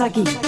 All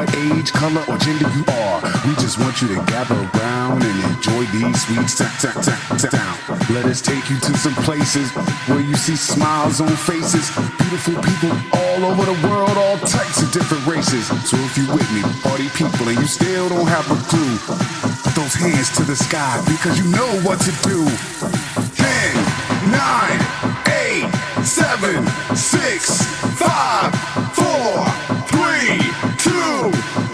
what age, color, or gender you are, we just want you to gather around and enjoy these sweet sound. sound, sound, sound. Let us take you to some places where you see smiles on faces. Beautiful people all over the world, all types of different races. So if you with me, party people, and you still don't have a clue, put those hands to the sky because you know what to do. Ten, nine, eight, seven, six, five, four, three, go.